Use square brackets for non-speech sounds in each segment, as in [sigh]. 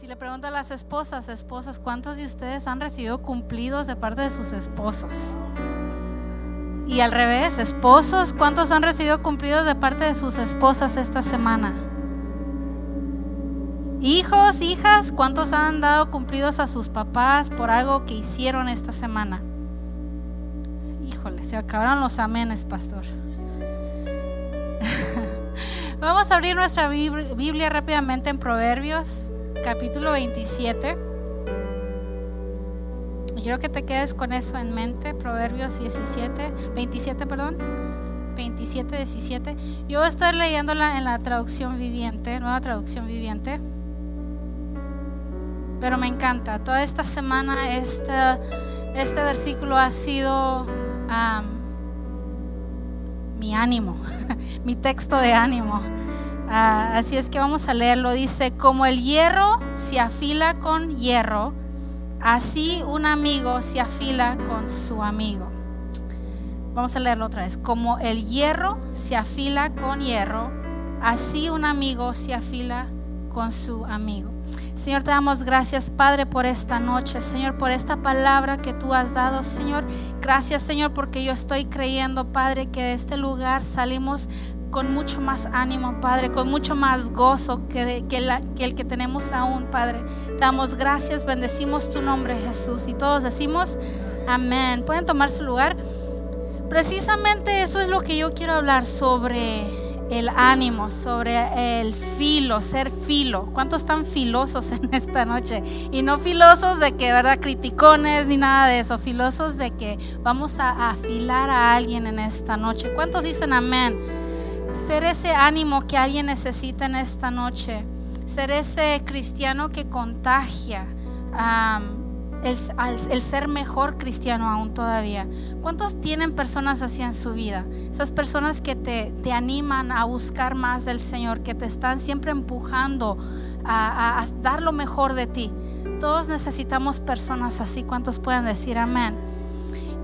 Si le pregunto a las esposas, esposas, ¿cuántos de ustedes han recibido cumplidos de parte de sus esposos? Y al revés, esposos, ¿cuántos han recibido cumplidos de parte de sus esposas esta semana? Hijos, hijas, ¿cuántos han dado cumplidos a sus papás por algo que hicieron esta semana? Híjole, se acabaron los amenes, pastor. [laughs] Vamos a abrir nuestra Biblia rápidamente en Proverbios, capítulo 27. Quiero que te quedes con eso en mente, Proverbios 17, 27, perdón. 27, 17. Yo voy a estar leyéndola en la traducción viviente, nueva traducción viviente. Pero me encanta. Toda esta semana este, este versículo ha sido mi ánimo, [laughs] mi texto de ánimo. Ah, así es que vamos a leerlo. Dice, como el hierro se afila con hierro, así un amigo se afila con su amigo. Vamos a leerlo otra vez. Como el hierro se afila con hierro, así un amigo se afila con su amigo. Señor, te damos gracias, Padre, por esta noche. Señor, por esta palabra que tú has dado, Señor. Gracias, Señor, porque yo estoy creyendo, Padre, que de este lugar salimos con mucho más ánimo, Padre, con mucho más gozo que, que, el que tenemos aún, Padre. Damos gracias, bendecimos tu nombre, Jesús. Y todos decimos, amén. Pueden tomar su lugar. Precisamente eso es lo que yo quiero hablar sobre el ánimo, sobre el filo, ser filo. ¿Cuántos están filosos en [laughs] esta noche? Y no filosos de que, ¿verdad? Criticones ni nada de eso. Filosos de que vamos a afilar a alguien en esta noche. ¿Cuántos dicen amén? Ser ese ánimo que alguien necesita en esta noche. Ser ese cristiano que contagia el, ser mejor cristiano aún todavía. ¿Cuántos tienen personas así en su vida? Esas personas que te, te animan a buscar más del Señor, que te están siempre empujando a, dar lo mejor de ti. Todos necesitamos personas así. ¿Cuántos pueden decir amén?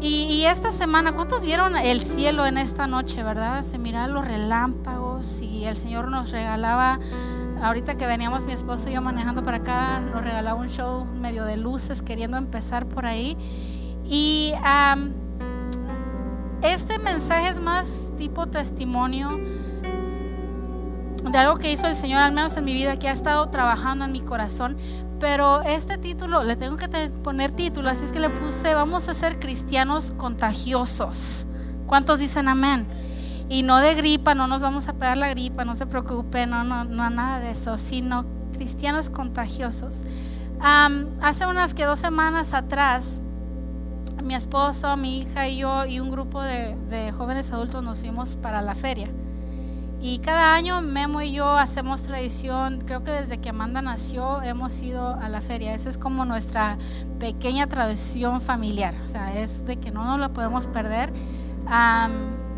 Y, esta semana, ¿cuántos vieron el cielo en esta noche, verdad? Se miraban los relámpagos y el Señor nos regalaba Ahorita que veníamos mi esposo y yo manejando para acá, nos regalaba un show medio de luces, queriendo empezar por ahí. Y este mensaje es más tipo testimonio de algo que hizo el Señor, al menos en mi vida, que ha estado trabajando en mi corazón. Pero este título, le tengo que poner título, así es que le puse, vamos a ser cristianos contagiosos. ¿Cuántos dicen amén? Y no de gripa, no nos vamos a pegar la gripa, no se preocupe, no, no, no nada de eso, sino cristianos contagiosos. hace unas que dos semanas atrás, mi esposo, mi hija y yo y un grupo de jóvenes adultos nos fuimos para la feria. Y cada año Memo y yo hacemos tradición, creo que desde que Amanda nació hemos ido a la feria. Esa es como nuestra pequeña tradición familiar, o sea, es de que no nos la podemos perder.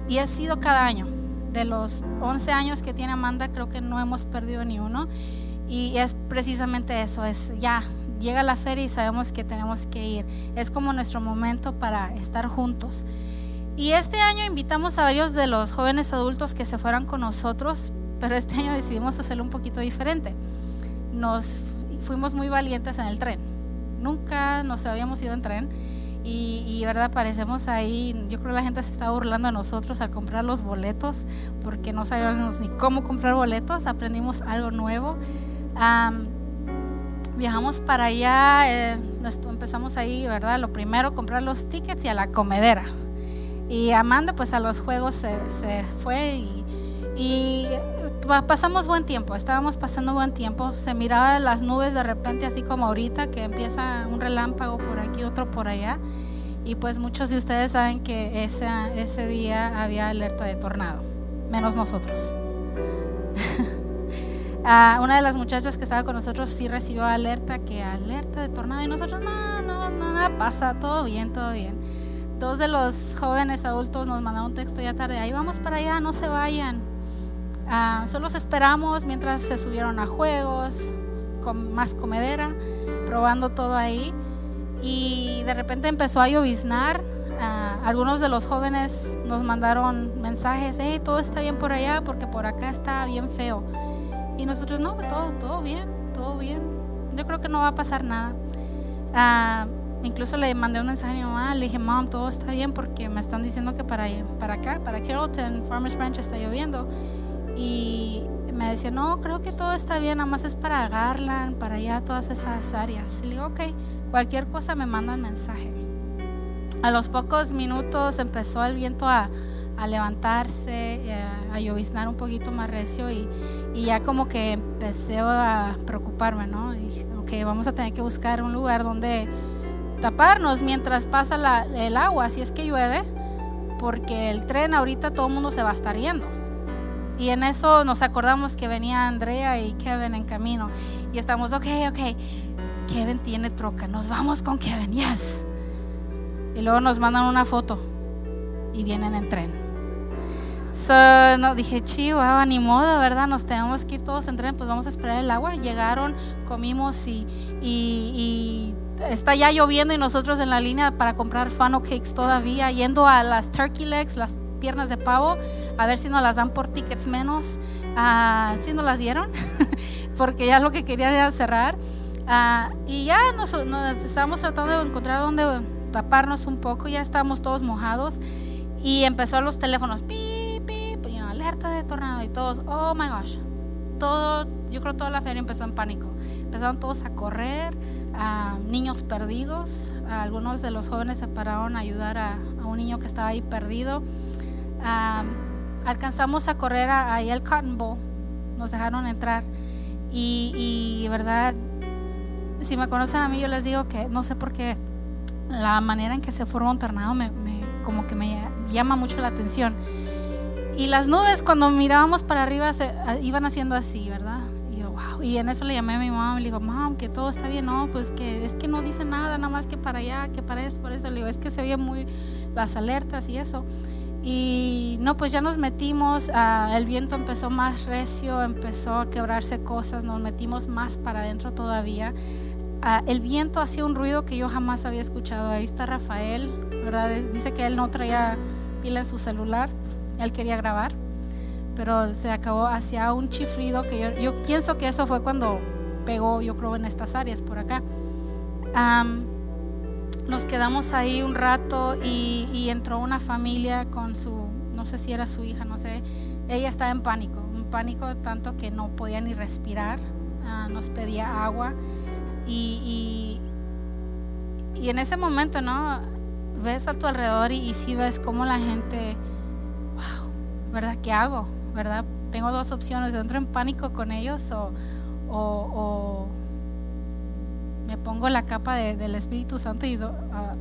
Y ha sido cada año. De los 11 años que tiene Amanda, creo que no hemos perdido ni uno. Y es precisamente eso, es ya, llega la feria y sabemos que tenemos que ir. Es como nuestro momento para estar juntos. Y este año invitamos a varios de los jóvenes adultos que se fueran con nosotros, pero este año decidimos hacerlo un poquito diferente. Nos fuimos muy valientes en el tren. Nunca nos habíamos ido en tren y, verdad, parecemos ahí, yo creo que la gente se está burlando de nosotros al comprar los boletos, porque no sabíamos ni cómo comprar boletos, aprendimos algo nuevo. viajamos para allá, eh, empezamos ahí, ¿verdad? Lo primero, comprar los tickets y a la comedera. Y Amanda, pues a los juegos se, se fue y, y pasamos buen tiempo, estábamos pasando buen tiempo. Se miraba las nubes de repente, así como ahorita, que empieza un relámpago por aquí, otro por allá. Y pues muchos de ustedes saben que ese, ese día había alerta de tornado, menos nosotros. [laughs] Ah, una de las muchachas que estaba con nosotros sí recibió alerta, que alerta de tornado, y nosotros, no, no, no, nada pasa, todo bien, todo bien. Dos de los jóvenes adultos nos mandaron un texto ya tarde, ahí vamos para allá, no se vayan. Ah, solo esperamos mientras se subieron a juegos, con más comedera, probando todo ahí. Y de repente empezó a lloviznar. Ah, algunos de los jóvenes nos mandaron mensajes, hey, todo está bien por allá porque por acá está bien feo. Y nosotros, no, todo, todo bien, todo bien. Yo creo que no va a pasar nada. Ah, incluso le mandé un mensaje a mi mamá, le dije, mom, todo está bien porque me están diciendo que para, para acá, para Carrollton, Farmers Branch está lloviendo. Y me decía, no, creo que todo está bien, nada más es para Garland, para allá, todas esas áreas. Y le digo, ok, cualquier cosa me mandan mensaje. A los pocos minutos empezó el viento a, a levantarse, a, a, lloviznar un poquito más recio y, y, ya como que empecé a preocuparme, ¿no? Y dije, ok, vamos a tener que buscar un lugar donde taparnos mientras pasa el agua, si es que llueve, porque el tren ahorita todo el mundo se va a estar yendo. Y en eso nos acordamos que venía Andrea y Kevin en camino. Y estamos, ok, ok, Kevin tiene troca, nos vamos con Kevin, yes. Y luego nos mandan una foto y vienen en tren. So, no, dije, chihuahua, ni modo, ¿verdad? Nos tenemos que ir todos en tren, pues vamos a esperar el agua. Llegaron, comimos y, está ya lloviendo y nosotros en la línea para comprar funnel cakes todavía, yendo a las turkey legs, las piernas de pavo, a ver si nos las dan por tickets menos. Uh, si nos las dieron, [laughs] porque ya lo que querían era cerrar. Uh, y ya nos, nos, estábamos tratando de encontrar donde taparnos un poco, ya estábamos todos mojados. Y empezó los teléfonos, know, alerta de tornado y todos, oh my gosh. Todo, yo creo toda la feria empezó en pánico. Empezaron todos a correr, a niños perdidos. A algunos de los jóvenes se pararon a ayudar a, a un niño que estaba ahí perdido. Alcanzamos a correr ahí al Cotton Bowl, nos dejaron entrar y, y, verdad, si me conocen a mí yo les digo que no sé por qué la manera en que se forma un tornado me, me, como que me llama mucho la atención y las nubes cuando mirábamos para arriba se, iban haciendo así, ¿verdad? Y yo, wow, y en eso le llamé a mi mamá y le digo, mam, que todo está bien, no, pues que es que no dice nada, nada más que para allá, que para esto, por eso, le digo, es que se oye muy las alertas y eso. Y no, pues ya nos metimos, uh, el viento empezó más recio, empezó a quebrarse cosas, nos metimos más para adentro todavía. Uh, el viento hacía un ruido que yo jamás había escuchado. Ahí está Rafael, ¿verdad? Dice que él no traía pila en su celular, él quería grabar, pero se acabó, hacía un chiflido que yo, pienso que eso fue cuando pegó, yo creo, en estas áreas por acá. Nos quedamos ahí un rato y, entró una familia con su, no sé si era su hija, no sé, ella estaba en pánico, un pánico tanto que no podía ni respirar, uh, nos pedía agua y, y, y, en ese momento, ¿no? Ves a tu alrededor y, si ves cómo la gente, ¿verdad? ¿Qué hago? ¿Verdad? Tengo dos opciones, entro en pánico con ellos o, me pongo la capa de, del Espíritu Santo y uh,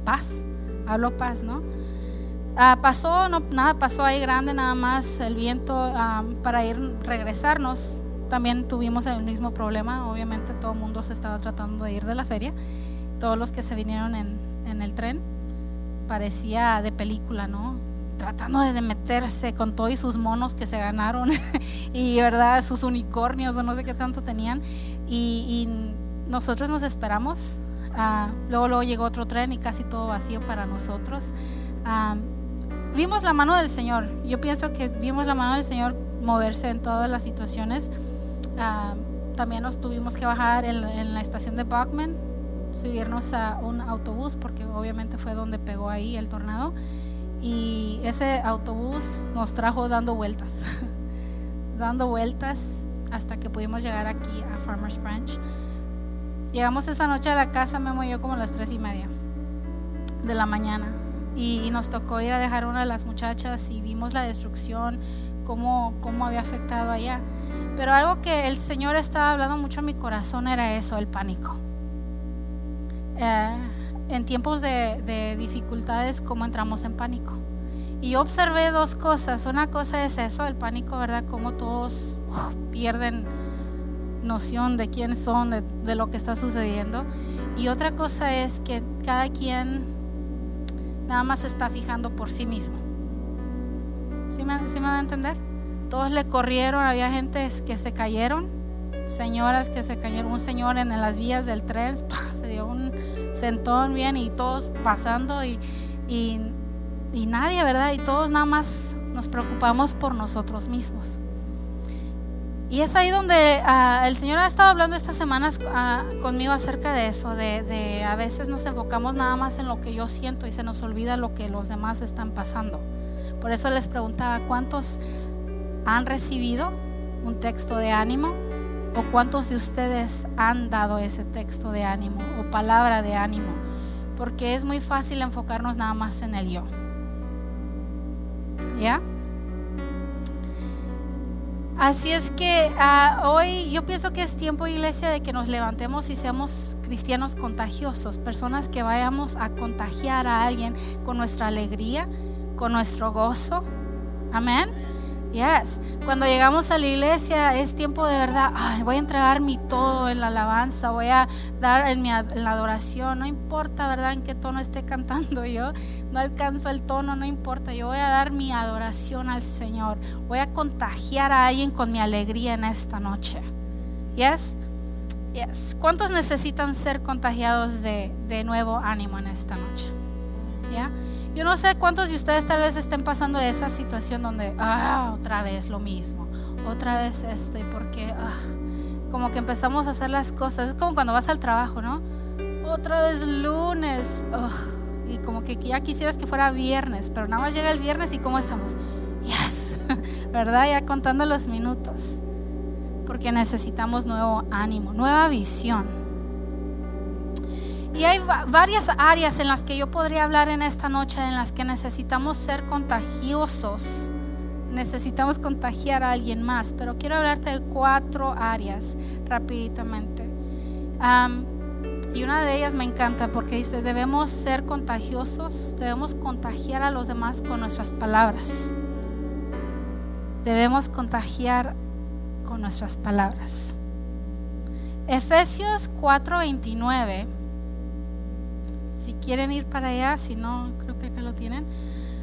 paz, hablo paz, ¿no? Uh, pasó, no, nada pasó ahí grande, nada más el viento um, para ir regresarnos. También tuvimos el mismo problema, obviamente todo el mundo se estaba tratando de ir de la feria, todos los que se vinieron en, en el tren, parecía de película, ¿no? Tratando de meterse con todos y sus monos que se ganaron [laughs] y, ¿verdad? Sus unicornios o no sé qué tanto tenían. y, y nosotros nos esperamos. Uh, luego, luego llegó otro tren y casi todo vacío para nosotros. Uh, vimos la mano del Señor. Yo pienso que vimos la mano del Señor moverse en todas las situaciones. Uh, también nos tuvimos que bajar en, en, la estación de Bachman, subirnos a un autobús porque obviamente fue donde pegó ahí el tornado. Y ese autobús nos trajo dando vueltas, [laughs] dando vueltas hasta que pudimos llegar aquí a Farmers Branch. Llegamos esa noche a la casa, Memo y como las tres y media de la mañana. Y, nos tocó ir a dejar una de las muchachas y vimos la destrucción, cómo, cómo había afectado allá. Pero algo que el Señor estaba hablando mucho a mi corazón era eso, el pánico. Eh, en tiempos de, de dificultades, cómo entramos en pánico. Y observé dos cosas. Una cosa es eso, el pánico, ¿verdad? Cómo todos pierden noción de quién son, de, de, lo que está sucediendo. Y otra cosa es que cada quien nada más se está fijando por sí mismo. ¿Sí me, ¿Sí me van a entender? Todos le corrieron, había gente que se cayeron, señoras que se cayeron, un señor en las vías del tren, [laughs] ¡pah! se dio un sentón bien y todos pasando y, y, nadie, ¿verdad? Y todos nada más nos preocupamos por nosotros mismos. Y es ahí donde ah, el Señor ha estado hablando estas semanas ah, conmigo acerca de eso, de, de, a veces nos enfocamos nada más en lo que yo siento y se nos olvida lo que los demás están pasando. Por eso les preguntaba, ¿cuántos han recibido un texto de ánimo? ¿O cuántos de ustedes han dado ese texto de ánimo o palabra de ánimo? Porque es muy fácil enfocarnos nada más en el yo. ¿Ya? Así es que uh, hoy yo pienso que es tiempo, iglesia, de que nos levantemos y seamos cristianos contagiosos, personas que vayamos a contagiar a alguien con nuestra alegría, con nuestro gozo. Amén. Yes. Cuando llegamos a la iglesia es tiempo de verdad, voy a entregar mi todo en la alabanza, voy a dar en, mi, en la adoración, no importa, ¿verdad? En qué tono esté cantando [laughs] yo, no alcanzo el tono, no importa, yo voy a dar mi adoración al Señor, voy a contagiar a alguien con mi alegría en esta noche. Yes. Yes. ¿Cuántos necesitan ser contagiados de, de nuevo ánimo en esta noche? ¿Ya? Yo no sé cuántos de ustedes tal vez estén pasando esa situación donde, ah, otra vez lo mismo, otra vez esto, y porque, ah, como que empezamos a hacer las cosas. Es como cuando vas al trabajo, ¿no? Otra vez lunes, y como que ya quisieras que fuera viernes, pero nada más llega el viernes y ¿cómo estamos? Yes, [laughs] ¿verdad? Ya contando los minutos, porque necesitamos nuevo ánimo, nueva visión. Y hay varias áreas en las que yo podría hablar en esta noche en las que necesitamos ser contagiosos. Necesitamos contagiar a alguien más, pero quiero hablarte de cuatro áreas rapiditamente. y una de ellas me encanta porque dice, debemos ser contagiosos, debemos contagiar a los demás con nuestras palabras. Debemos contagiar con nuestras palabras. Efesios 4:29 si quieren ir para allá, si no, creo que acá lo tienen.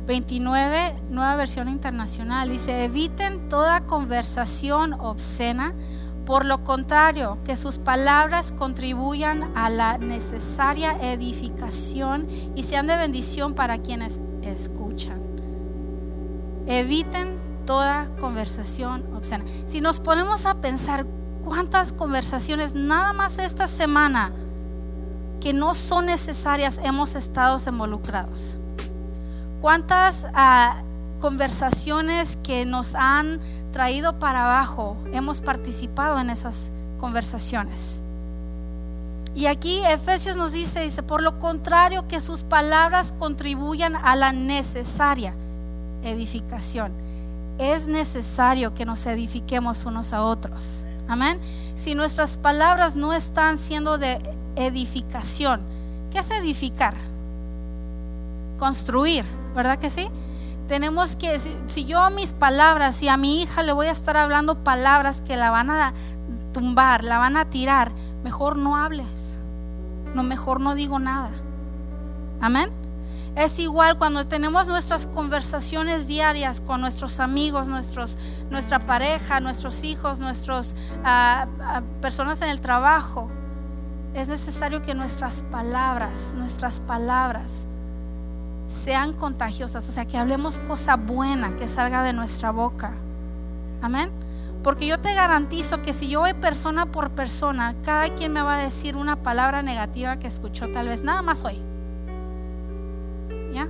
29, nueva versión internacional. Dice, eviten toda conversación obscena. Por lo contrario, que sus palabras contribuyan a la necesaria edificación y sean de bendición para quienes escuchan. Eviten toda conversación obscena. Si nos ponemos a pensar cuántas conversaciones nada más esta semana que no son necesarias hemos estado involucrados? ¿Cuántas ah, conversaciones que nos han traído para abajo hemos participado en esas conversaciones? Y aquí Efesios nos dice, dice, por lo contrario, que sus palabras contribuyan a la necesaria edificación. Es necesario que nos edifiquemos unos a otros. Amén. Si nuestras palabras no están siendo de edificación. ¿Qué es edificar? Construir, ¿verdad que sí? Tenemos que, si, yo a mis palabras y a mi hija le voy a estar hablando palabras que la van a tumbar, la van a tirar, mejor no hables. No, mejor no digo nada. Amén. Es igual cuando tenemos nuestras conversaciones diarias con nuestros amigos, nuestros, nuestra pareja, nuestros hijos, nuestras ah, ah, personas en el trabajo es necesario que nuestras palabras, nuestras palabras sean contagiosas, o sea, que hablemos cosa buena que salga de nuestra boca. Amén. Porque yo te garantizo que si yo voy persona por persona, cada quien me va a decir una palabra negativa que escuchó tal vez nada más hoy. ¿Ya?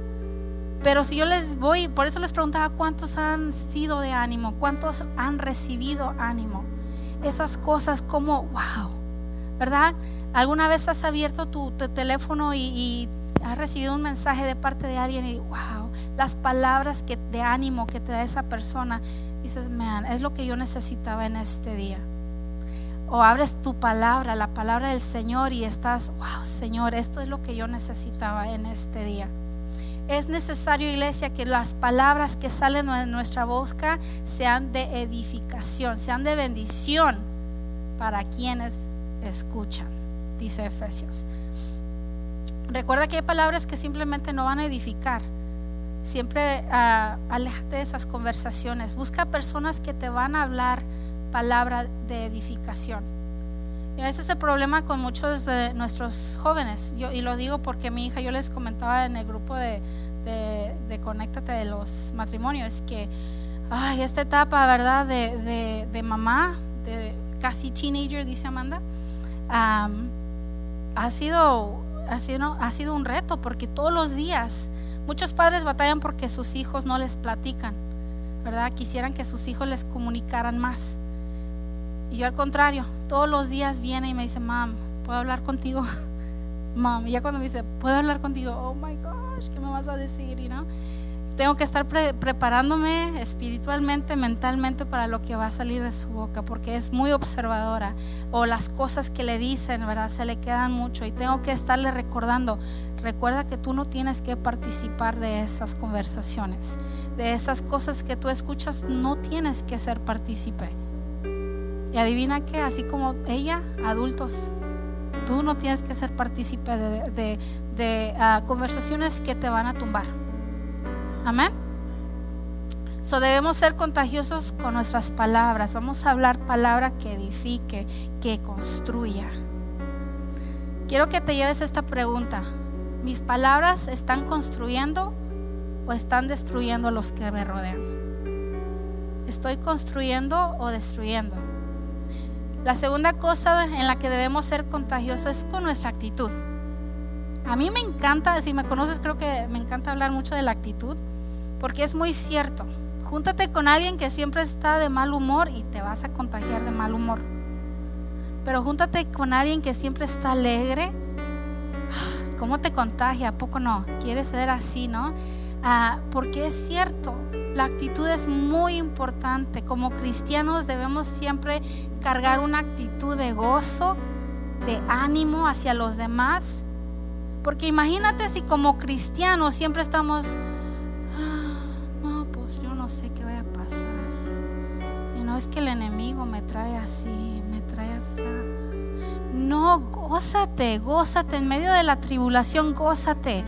Pero si yo les voy, por eso les preguntaba cuántos han sido de ánimo, cuántos han recibido ánimo. Esas cosas como, wow, ¿verdad? ¿Alguna vez has abierto tu, teléfono y, has recibido un mensaje de parte de alguien y wow, las palabras que, de ánimo que te da esa persona, dices, man, es lo que yo necesitaba en este día? O abres tu palabra, la palabra del Señor y estás, wow, Señor, esto es lo que yo necesitaba en este día. Es necesario, iglesia, que las palabras que salen de nuestra boca sean de edificación, sean de bendición para quienes escuchan dice Efesios. Recuerda que hay palabras que simplemente no van a edificar. Siempre uh, aléjate de esas conversaciones. Busca personas que te van a hablar palabra de edificación. Y ese es el problema con muchos de nuestros jóvenes. Yo, y lo digo porque mi hija, yo les comentaba en el grupo de, de, de Conéctate de los matrimonios, que ay, esta etapa, ¿verdad? De, de, de mamá, casi teenager, dice Amanda, ha, sido, ha, sido, ha sido un reto porque todos los días muchos padres batallan porque sus hijos no les platican, ¿verdad? Quisieran que sus hijos les comunicaran más. Y yo al contrario, todos los días viene y me dice, mam, ¿puedo hablar contigo? [laughs] mam, y ya cuando me dice, ¿puedo hablar contigo? Oh my gosh, ¿qué me vas a decir? You know? Tengo que estar preparándome espiritualmente, mentalmente para lo que va a salir de su boca, porque es muy observadora. O las cosas que le dicen, ¿verdad? Se le quedan mucho. Y tengo que estarle recordando, recuerda que tú no tienes que participar de esas conversaciones. De esas cosas que tú escuchas, no tienes que ser partícipe. Y adivina que, así como ella, adultos, tú no tienes que ser partícipe de, ah, conversaciones que te van a tumbar. Amén. So debemos ser contagiosos con nuestras palabras. Vamos a hablar palabra que edifique, que construya. Quiero que te lleves esta pregunta. ¿Mis palabras están construyendo o están destruyendo a los que me rodean? ¿Estoy construyendo o destruyendo? La segunda cosa en la que debemos ser contagiosos es con nuestra actitud. A mí me encanta, si me conoces creo que me encanta hablar mucho de la actitud porque es muy cierto. Júntate con alguien que siempre está de mal humor y te vas a contagiar de mal humor. Pero júntate con alguien que siempre está alegre. ¿Cómo te contagia? ¿A poco no? ¿Quieres ser así, no? Ah, porque es cierto, la actitud es muy importante. Como cristianos debemos siempre cargar una actitud de gozo, de ánimo hacia los demás. Porque imagínate si como cristianos siempre estamos es que el enemigo me trae así, me trae así. No, gózate, gózate en medio de la tribulación, gózate.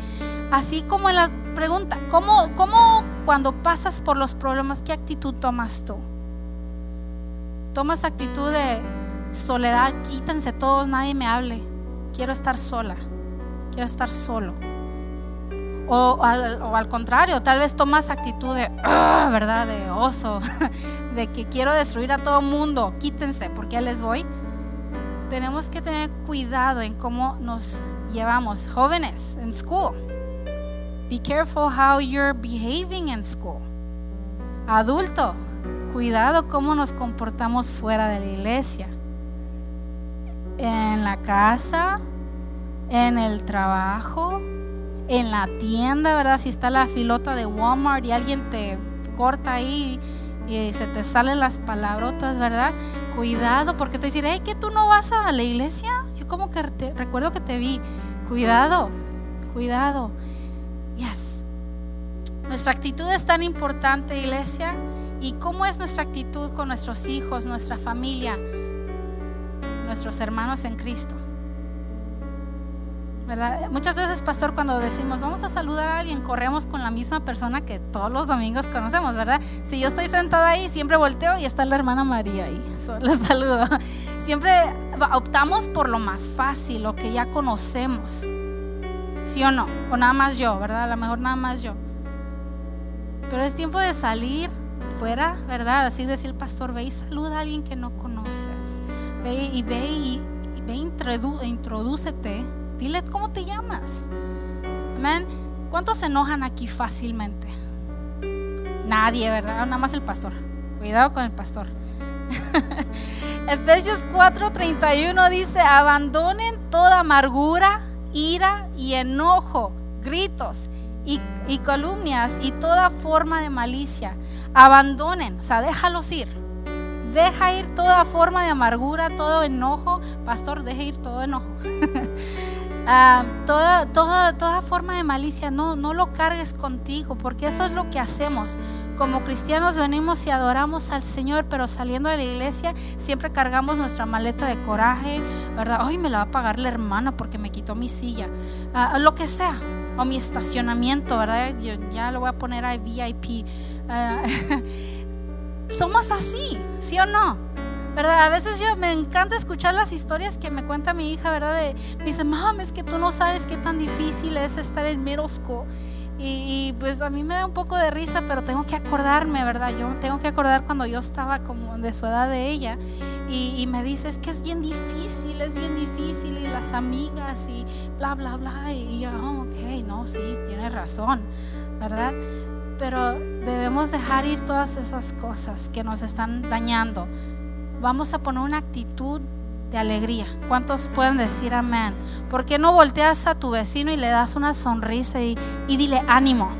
Así como en la pregunta, ¿cómo, ¿cómo cuando pasas por los problemas, qué actitud tomas tú? ¿Tomas actitud de soledad? Quítense todos, nadie me hable. Quiero estar sola, quiero estar solo. O al, contrario, tal vez tomas actitud de, ah, ¿verdad? De oso, [laughs] de que quiero destruir a todo mundo, quítense, porque ya les voy. Tenemos que tener cuidado en cómo nos llevamos. Jóvenes, en school, be careful how you're behaving in school. Adulto, cuidado cómo nos comportamos fuera de la iglesia. En la casa, en el trabajo en la tienda, ¿verdad? Si está la filota de Walmart y alguien te corta ahí y se te salen las palabrotas, ¿verdad? Cuidado, porque te diré, que tú no vas a la iglesia. Yo como que recuerdo que te vi. Cuidado, cuidado. Yes. Nuestra actitud es tan importante, iglesia. ¿Y cómo es nuestra actitud con nuestros hijos, nuestra familia, nuestros hermanos en Cristo? Muchas veces, pastor, cuando decimos vamos a saludar a alguien, corremos con la misma persona que todos los domingos conocemos, ¿verdad? Si yo estoy sentada ahí, siempre volteo y está la hermana María ahí. [laughs] Solo saludo. Siempre optamos por lo más fácil, lo que ya conocemos. ¿Sí o no? O nada más yo, ¿verdad? A lo mejor nada más yo. Pero es tiempo de salir fuera, ¿verdad? Así decir, pastor, ve y saluda a alguien que no conoces. Ve y ve y, ve e introdúcete Dile cómo te llamas. Amén. ¿Cuántos se enojan aquí fácilmente? Nadie, ¿verdad? Nada más el pastor. Cuidado con el pastor. [laughs] Efesios 4:31 dice, abandonen toda amargura, ira y enojo, gritos y, y calumnias y toda forma de malicia. Abandonen, o sea, déjalos ir. Deja ir toda forma de amargura, todo enojo. Pastor, deja ir todo enojo. [laughs] Ah, toda, toda, toda forma de malicia, no, no lo cargues contigo, porque eso es lo que hacemos. Como cristianos venimos y adoramos al Señor, pero saliendo de la iglesia siempre cargamos nuestra maleta de coraje, ¿verdad? Hoy me la va a pagar la hermana porque me quitó mi silla, ah, lo que sea, o mi estacionamiento, ¿verdad? Yo ya lo voy a poner a VIP. Ah, [laughs] somos así, ¿sí o no? ¿Verdad? A veces yo me encanta escuchar las historias que me cuenta mi hija, ¿verdad? De, me dice, mamá, es que tú no sabes qué tan difícil es estar en middle school. Y, pues a mí me da un poco de risa, pero tengo que acordarme, ¿verdad? Yo tengo que acordar cuando yo estaba como de su edad de ella. y, me dice, es que es bien difícil, es bien difícil, y las amigas, y bla, bla, bla. Y yo, oh, ok, no, sí, tienes razón, ¿verdad? Pero debemos dejar ir todas esas cosas que nos están dañando. Vamos a poner una actitud de alegría. ¿Cuántos pueden decir amén? ¿Por qué no volteas a tu vecino y le das una sonrisa y, dile ánimo?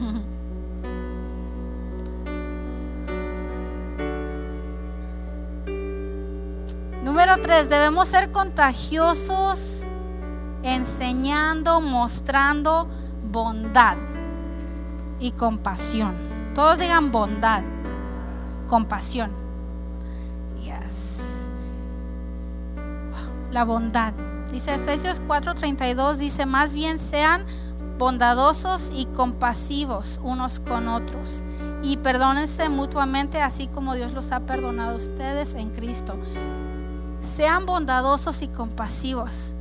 [laughs] Número tres, debemos ser contagiosos enseñando, mostrando bondad y compasión. Todos digan bondad, compasión. La bondad. Dice Efesios 4:32, dice, más bien sean bondadosos y compasivos unos con otros y perdónense mutuamente así como Dios los ha perdonado a ustedes en Cristo sean bondadosos y compasivos.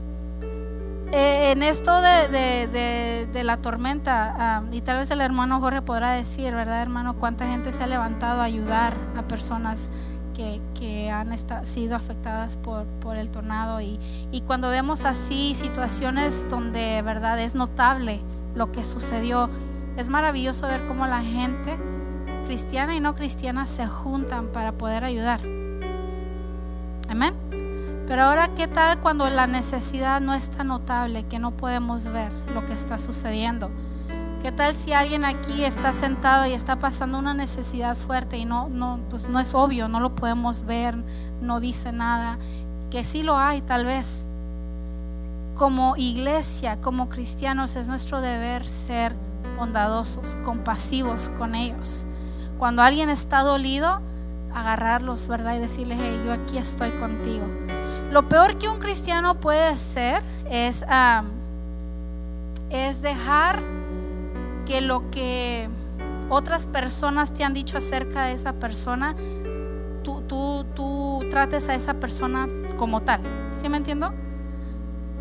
Eh, en esto de, la tormenta, y tal vez el hermano Jorge podrá decir, ¿verdad, hermano? ¿Cuánta gente se ha levantado a ayudar a personas que, han sido afectadas por, por el tornado? Y, y, cuando vemos así situaciones donde, ¿verdad? Es notable lo que sucedió, es maravilloso ver cómo la gente cristiana y no cristiana se juntan para poder ayudar. Amén. Pero ahora, ¿qué tal cuando la necesidad no es tan notable que no podemos ver lo que está sucediendo? ¿Qué tal si alguien aquí está sentado y está pasando una necesidad fuerte y no, no, pues no es obvio, no lo podemos ver, no dice nada? Que sí lo hay, tal vez. Como iglesia, como cristianos, es nuestro deber ser bondadosos, compasivos con ellos. Cuando alguien está dolido, agarrarlos, ¿verdad? Y decirles, hey, yo aquí estoy contigo. Lo peor que un cristiano puede hacer es, es dejar que lo que otras personas te han dicho acerca de esa persona, tú, tú, tú trates a esa persona como tal. ¿Sí me entiendo?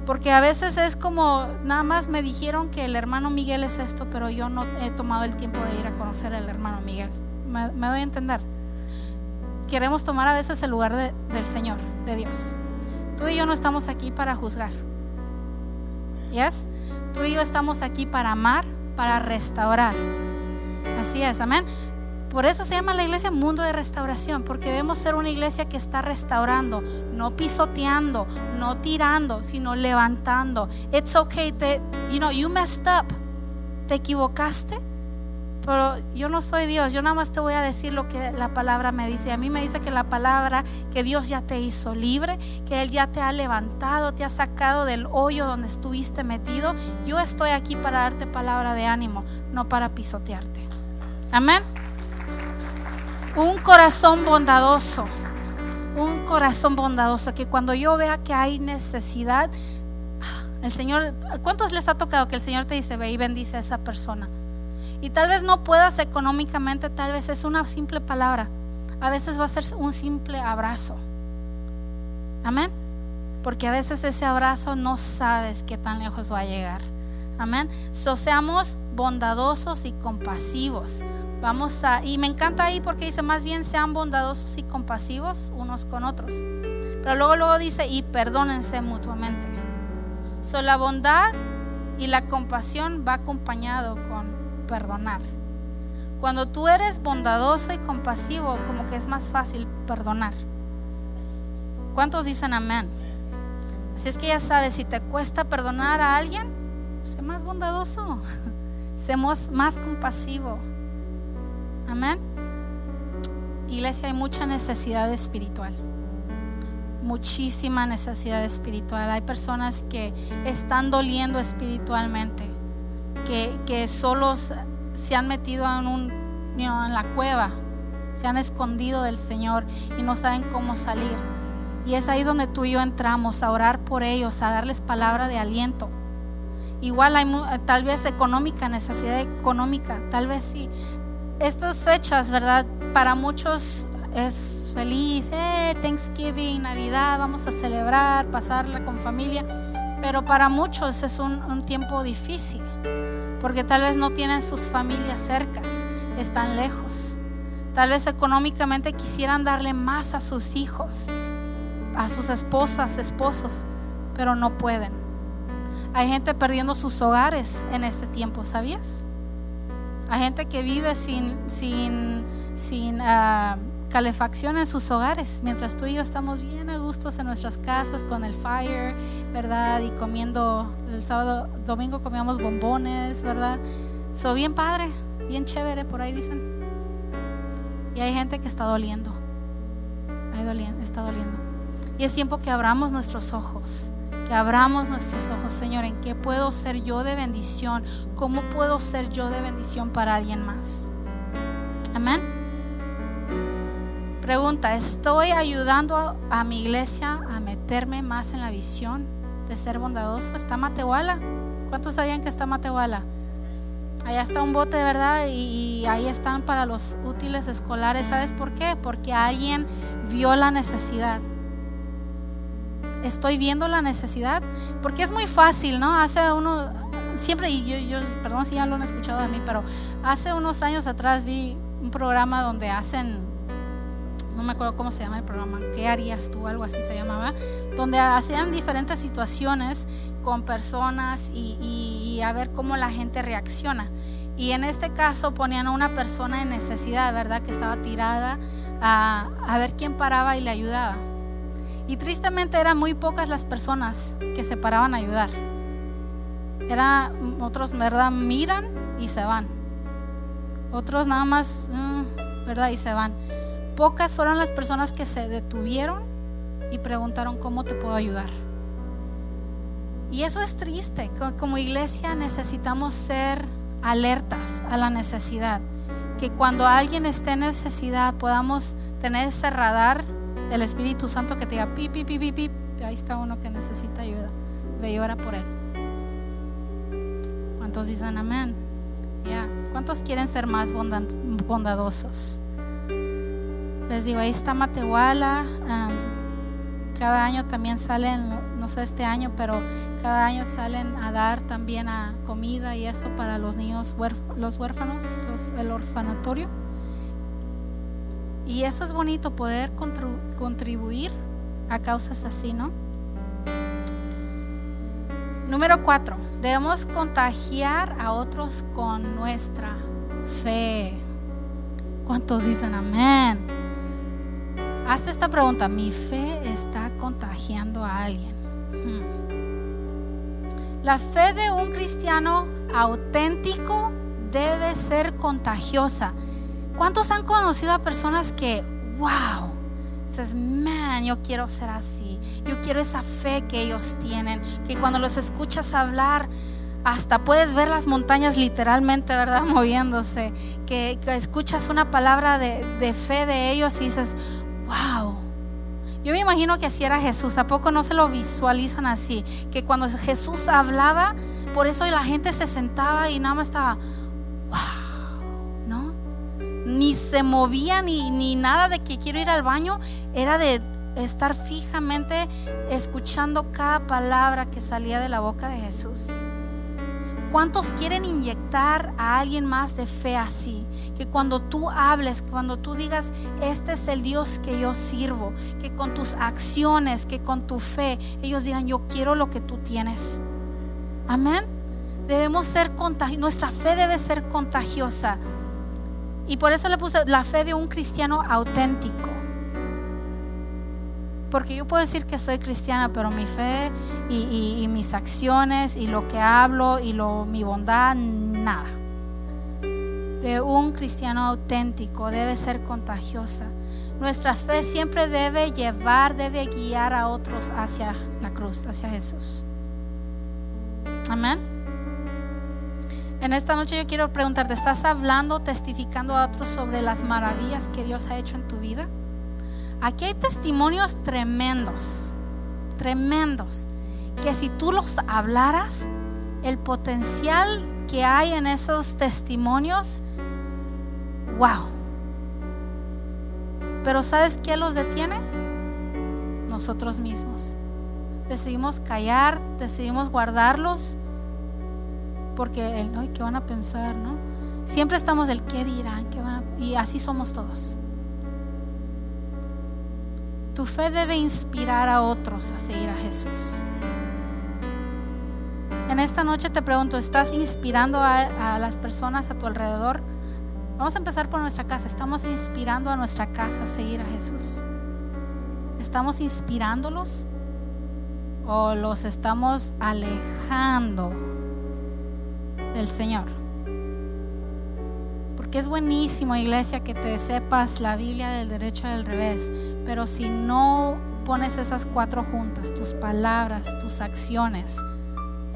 Porque a veces es como, nada más me dijeron que el hermano Miguel es esto, pero yo no he tomado el tiempo de ir a conocer al hermano Miguel. Me, doy a entender. Queremos tomar a veces el lugar del Señor, de Dios. Tú y yo no estamos aquí para juzgar. ¿Yes? Tú y yo estamos aquí para amar, para restaurar. Así es, amén. Por eso se llama la iglesia mundo de restauración, porque debemos ser una iglesia que está restaurando, no pisoteando, no tirando, sino levantando. It's okay, you know, you messed up. Te equivocaste, pero yo no soy Dios, yo nada más te voy a decir lo que la palabra me dice. A mí me dice que la palabra, que Dios ya te hizo libre, que Él ya te ha levantado, te ha sacado del hoyo donde estuviste metido. Yo estoy aquí para darte palabra de ánimo, no para pisotearte. Amén. Un corazón bondadoso, un corazón bondadoso, que cuando yo vea que hay necesidad, el Señor, ¿cuántos les ha tocado que el Señor te dice, ve y bendice a esa persona? Y tal vez no puedas económicamente, tal vez es una simple palabra. A veces va a ser un simple abrazo. Amén. Porque a veces ese abrazo no sabes qué tan lejos va a llegar. Amén. So seamos bondadosos y compasivos. Vamos a, y me encanta ahí porque dice más bien sean bondadosos y compasivos unos con otros. Pero luego, luego dice, y perdónense mutuamente. So la bondad y la compasión va acompañado con perdonar. Cuando tú eres bondadoso y compasivo, como que es más fácil perdonar. ¿Cuántos dicen amén? Así es que ya sabes, si te cuesta perdonar a alguien, sé más bondadoso, [laughs] sé más compasivo. Amén. Iglesia, hay mucha necesidad espiritual. Muchísima necesidad espiritual. Hay personas que están doliendo espiritualmente que, solos se han metido en, un, en la cueva, se han escondido del Señor y no saben cómo salir. Y es ahí donde tú y yo entramos a orar por ellos, a darles palabra de aliento. Igual hay tal vez económica, necesidad económica, tal vez sí. Estas fechas, ¿verdad? Para muchos es feliz, eh, Thanksgiving, Navidad, vamos a celebrar, pasarla con familia, pero para muchos es un tiempo difícil porque tal vez no tienen sus familias cercas, están lejos. Tal vez económicamente quisieran darle más a sus hijos, a sus esposas, esposos, pero no pueden. Hay gente perdiendo sus hogares en este tiempo, ¿sabías? Hay gente que vive sin, sin, sin uh, calefacción en sus hogares, mientras tú y yo estamos bien a gustos en nuestras casas con el fire, ¿verdad? Y comiendo, el sábado, domingo comíamos bombones, ¿verdad? So bien padre, bien chévere, por ahí dicen. Y hay gente que está doliendo, está doliendo. Y es tiempo que abramos nuestros ojos, que abramos nuestros ojos, Señor, en qué puedo ser yo de bendición, cómo puedo ser yo de bendición para alguien más. Amén. Pregunta, ¿estoy ayudando a mi iglesia a meterme más en la visión de ser bondadoso? ¿Está Matehuala? ¿Cuántos sabían que está Matehuala? Allá está un bote verdad y, ahí están para los útiles escolares. ¿Sabes por qué? Porque alguien vio la necesidad. Estoy viendo la necesidad. Porque es muy fácil, ¿no? Hace uno, siempre, y yo, yo, perdón si ya lo han escuchado de mí, pero hace unos años atrás vi un programa donde hacen no me acuerdo cómo se llama el programa, ¿qué harías tú? Algo así se llamaba, donde hacían diferentes situaciones con personas y, a ver cómo la gente reacciona. Y en este caso ponían a una persona en necesidad, ¿verdad? Que estaba tirada a, a ver quién paraba y le ayudaba. Y tristemente eran muy pocas las personas que se paraban a ayudar. Era, otros, ¿verdad? Miran y se van. Otros nada más, mm, ¿verdad? Y se van. Pocas fueron las personas que se detuvieron y preguntaron cómo te puedo ayudar. Y eso es triste. Como iglesia necesitamos ser alertas a la necesidad. Que cuando alguien esté en necesidad podamos tener ese radar del Espíritu Santo que te diga, pi, pi, pi, pi, pi. Ahí está uno que necesita ayuda. Ve y ora por él. ¿Cuántos dicen amén? Ya. ¿Cuántos quieren ser más bondadosos? Les digo, ahí está Matehuala. cada año también salen, no sé este año, pero cada año salen a dar también a comida y eso para los niños, los huérfanos, el orfanatorio. Y eso es bonito, poder contribuir a causas así, ¿no? Número cuatro, debemos contagiar a otros con nuestra fe. ¿Cuántos dicen amén? Hazte esta pregunta, ¿mi fe está contagiando a alguien? Hmm. La fe de un cristiano auténtico debe ser contagiosa. ¿Cuántos han conocido a personas que, wow, dices, man, yo quiero ser así, yo quiero esa fe que ellos tienen, que cuando los escuchas hablar, hasta puedes ver las montañas literalmente, ¿verdad? [laughs] Moviéndose, que, escuchas una palabra de, de fe de ellos y dices, wow. Yo me imagino que así era Jesús. ¿A poco no se lo visualizan así? Que cuando Jesús hablaba, por eso la gente se sentaba y nada más estaba, wow, ¿no? Ni se movía ni, ni nada de que quiero ir al baño. Era de estar fijamente escuchando cada palabra que salía de la boca de Jesús. ¿Cuántos quieren inyectar a alguien más de fe así? Que cuando tú hables, cuando tú digas, este es el Dios que yo sirvo, que con tus acciones, que con tu fe, ellos digan, yo quiero lo que tú tienes. Amén. Debemos ser contagiosos, nuestra fe debe ser contagiosa. Y por eso le puse la fe de un cristiano auténtico. Porque yo puedo decir que soy cristiana, pero mi fe y, mis acciones y lo que hablo y lo, mi bondad, nada. De un cristiano auténtico debe ser contagiosa. Nuestra fe siempre debe llevar, debe guiar a otros hacia la cruz, hacia Jesús. Amén. En esta noche yo quiero preguntarte, ¿estás hablando, testificando a otros sobre las maravillas que Dios ha hecho en tu vida? Aquí hay testimonios tremendos, tremendos, que si tú los hablaras, el potencial que hay en esos testimonios, wow. Pero ¿sabes qué los detiene? Nosotros mismos. Decidimos callar, decidimos guardarlos, porque, ay, ¿qué van a pensar, no? Siempre estamos del qué dirán, qué van a... y así somos todos. Tu fe debe inspirar a otros a seguir a Jesús. En esta noche te pregunto, ¿estás inspirando a, las personas a tu alrededor? Vamos a empezar por nuestra casa. ¿Estamos inspirando a nuestra casa a seguir a Jesús? ¿Estamos inspirándolos? ¿O los estamos alejando del Señor? Porque es buenísimo, iglesia, que te sepas la Biblia del derecho del revés. Pero si no pones esas cuatro juntas, tus palabras, tus acciones,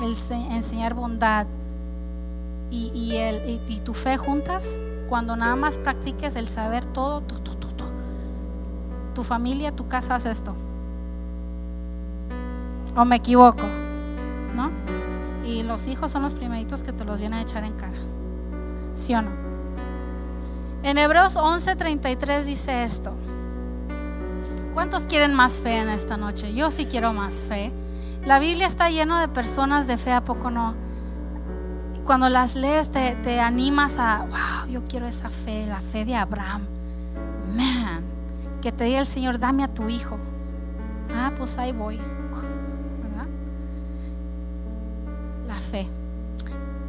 el enseñar bondad y, tu fe juntas, cuando nada más practiques el saber todo, tu familia, tu casa hace esto. ¿O me equivoco? ¿No? Y los hijos son los primeritos que te los vienen a echar en cara. ¿Sí o no? En Hebreos 11:33 dice esto. ¿Cuántos quieren más fe en esta noche? Yo sí quiero más fe. La Biblia está llena de personas de fe, ¿a poco no? Cuando las lees te, animas a, wow, yo quiero esa fe, la fe de Abraham. Man, que te diga el Señor, dame a tu hijo. Ah, pues ahí voy. La fe.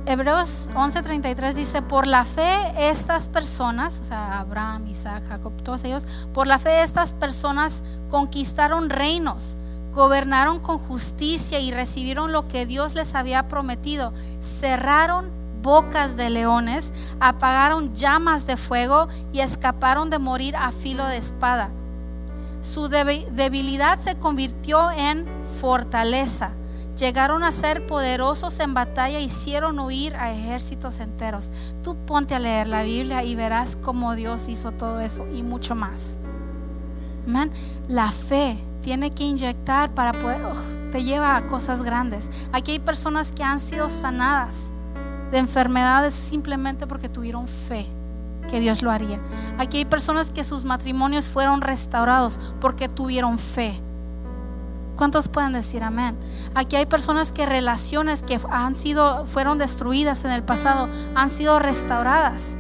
Hebreos 11:33 dice, por la fe estas personas, o sea, Abraham, Isaac, Jacob, todos ellos, por la fe estas personas conquistaron reinos gobernaron con justicia y recibieron lo que Dios les había prometido. Cerraron bocas de leones, apagaron llamas de fuego y escaparon de morir a filo de espada. Su debilidad se convirtió en fortaleza. Llegaron a ser poderosos en batalla, hicieron huir a ejércitos enteros. Tú ponte a leer la Biblia y verás cómo Dios hizo todo eso y mucho más. La fe tiene que inyectar para poder, te lleva a cosas grandes. Aquí hay personas que han sido sanadas de enfermedades simplemente porque tuvieron fe que Dios lo haría. Aquí hay personas que sus matrimonios fueron restaurados porque tuvieron fe. ¿Cuántos pueden decir amén? Aquí hay personas que relaciones que han sido fueron destruidas en el pasado han sido restauradas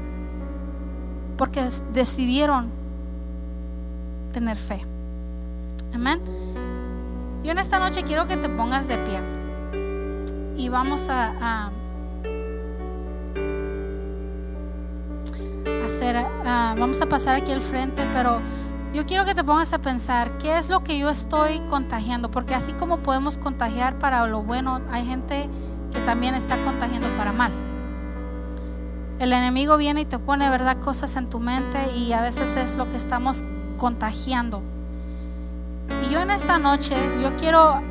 porque decidieron tener fe. Amén. Yo en esta noche quiero que te pongas de pie. Y vamos a, hacer, vamos a pasar aquí al frente, pero yo quiero que te pongas a pensar qué es lo que yo estoy contagiando, porque así como podemos contagiar para lo bueno, hay gente que también está contagiando para mal. El enemigo viene y te pone, ¿verdad?, cosas en tu mente y a veces es lo que estamos contagiando. Y yo en esta noche, yo quiero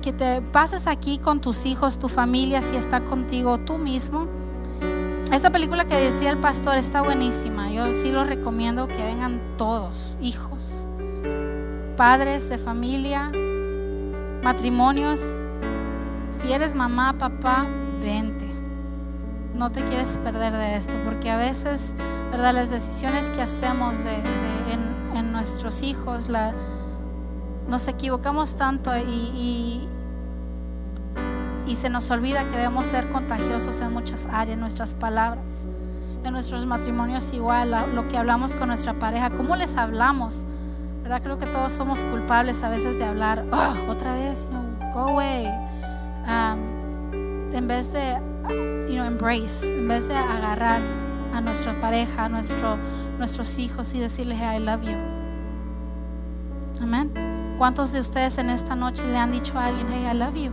que te pases aquí con tus hijos, tu familia, si está contigo tú mismo. Esta película que decía el pastor está buenísima. Yo sí lo recomiendo que vengan todos, hijos, padres de familia, matrimonios. Si eres mamá, papá, vente. No te quieres perder de esto, porque a veces, ¿verdad? Las decisiones que hacemos en, en nuestros hijos, la, nos equivocamos tanto y, y, se nos olvida que debemos ser contagiosos en muchas áreas, nuestras palabras, en nuestros matrimonios igual, lo que hablamos con nuestra pareja, cómo les hablamos. ¿Verdad? Creo que todos somos culpables a veces de hablar, oh, otra vez, go away. Um, en vez de, you know, embrace, en vez de agarrar a nuestra pareja, a nuestro, nuestros hijos y decirles, I love you. Amén. ¿Cuántos de ustedes en esta noche le han dicho a alguien, hey, I love you?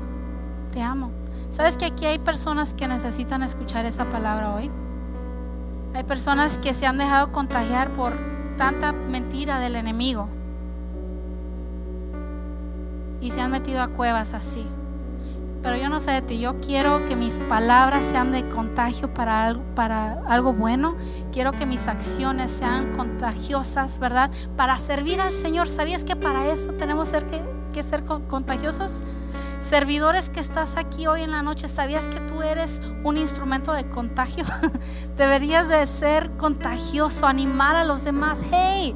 Te amo. ¿Sabes que aquí hay personas que necesitan escuchar esa palabra hoy? Hay personas que se han dejado contagiar por tanta mentira del enemigo y se han metido a cuevas así. Pero yo no sé de ti, yo quiero que mis palabras sean de contagio para algo, para algo bueno. Quiero que mis acciones sean contagiosas, ¿verdad? Para servir al Señor. ¿Sabías que para eso tenemos que, que ser contagiosos? Servidores que estás aquí hoy en la noche, ¿sabías que tú eres un instrumento de contagio? [laughs] Deberías de ser contagioso, animar a los demás. Hey,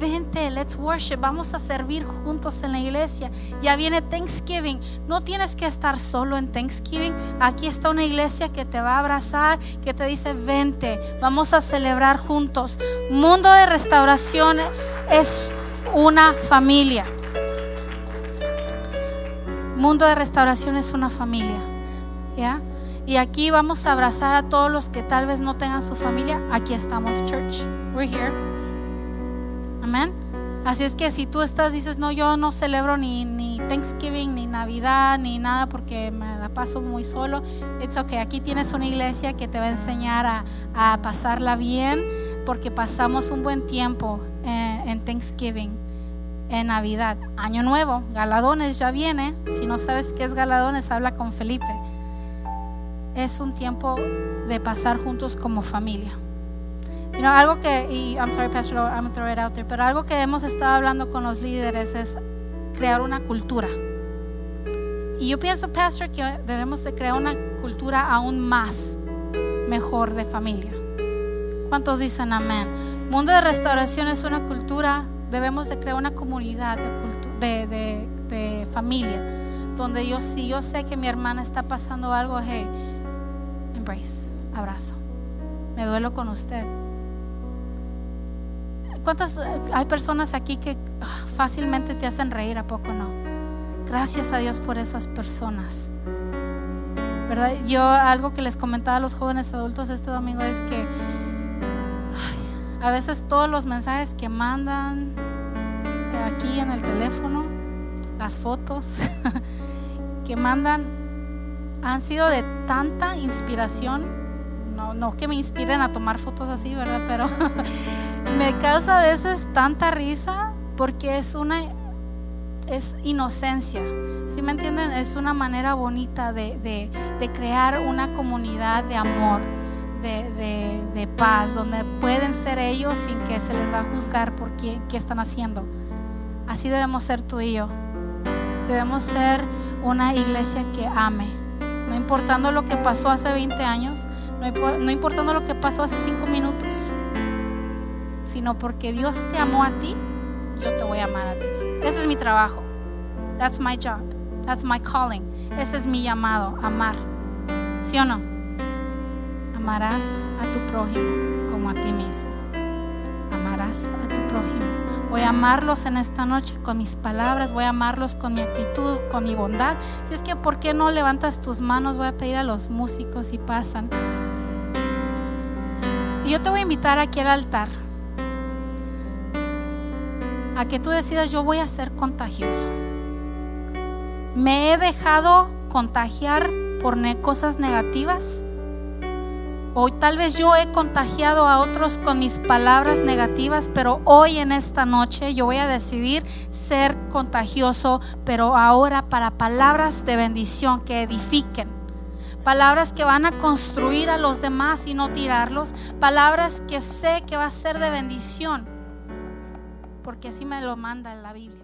vente, let's worship, vamos a servir juntos en la iglesia. Ya viene Thanksgiving, no tienes que estar solo en Thanksgiving. Aquí está una iglesia que te va a abrazar, que te dice, vente, vamos a celebrar juntos. Mundo de restauración es una familia. Mundo de restauración es una familia. ¿Ya? Y aquí vamos a abrazar a todos los que tal vez no tengan su familia. Aquí estamos, church. We're here. Amén. Así es que si tú estás, dices, no, yo no celebro ni, ni Thanksgiving, ni Navidad, ni nada porque me la paso muy solo. It's okay. Aquí tienes una iglesia que te va a enseñar a, a pasarla bien porque pasamos un buen tiempo en, en Thanksgiving, en Navidad. Año Nuevo, Galadones ya viene. Si no sabes qué es Galadones, habla con Felipe es un tiempo de pasar juntos como familia. You know, algo que, y I'm sorry, Pastor, I'm gonna throw it out there, pero algo que hemos estado hablando con los líderes es crear una cultura. Y yo pienso, Pastor, que debemos de crear una cultura aún más mejor de familia. ¿Cuántos dicen amén? Mundo de restauración es una cultura, debemos de crear una comunidad de, de, de familia, donde yo, si yo sé que mi hermana está pasando algo, hey, embrace, abrazo. Me duelo con usted. ¿Cuántas hay personas aquí que ah, fácilmente te hacen reír a poco no? Gracias a Dios por esas personas. ¿Verdad? Yo algo que les comentaba a los jóvenes adultos este domingo es que a veces todos los mensajes que mandan aquí en el teléfono, las fotos [laughs] que mandan han sido de tanta inspiración, no, no que me inspiren a tomar fotos así, ¿verdad? Pero [laughs] me causa a veces tanta risa porque es una es inocencia. ¿Sí me entienden? Es una manera bonita de, crear una comunidad de amor, de, de, paz, donde pueden ser ellos sin que se les va a juzgar por qué, qué están haciendo. Así debemos ser tú y yo. Debemos ser una iglesia que ame no importando lo que pasó hace 20 años, no, importando lo que pasó hace 5 minutos, sino porque Dios te amó a ti, yo te voy a amar a ti. Ese es mi trabajo. That's my job. That's my calling. Ese es mi llamado, amar. ¿Sí o no? Amarás a tu prójimo como a ti mismo. Amarás a tu prójimo. Voy a amarlos en esta noche con mis palabras, voy a amarlos con mi actitud, con mi bondad. Si es que, ¿por qué no levantas tus manos? Voy a pedir a los músicos y pasan. Yo te voy a invitar aquí al altar a que tú decidas, yo voy a ser contagioso. Me he dejado contagiar por cosas negativas Hoy tal vez yo he contagiado a otros con mis palabras negativas, pero hoy en esta noche yo voy a decidir ser contagioso, pero ahora para palabras de bendición que edifiquen. Palabras que van a construir a los demás y no tirarlos. Palabras que sé que va a ser de bendición. Porque así me lo manda la Biblia.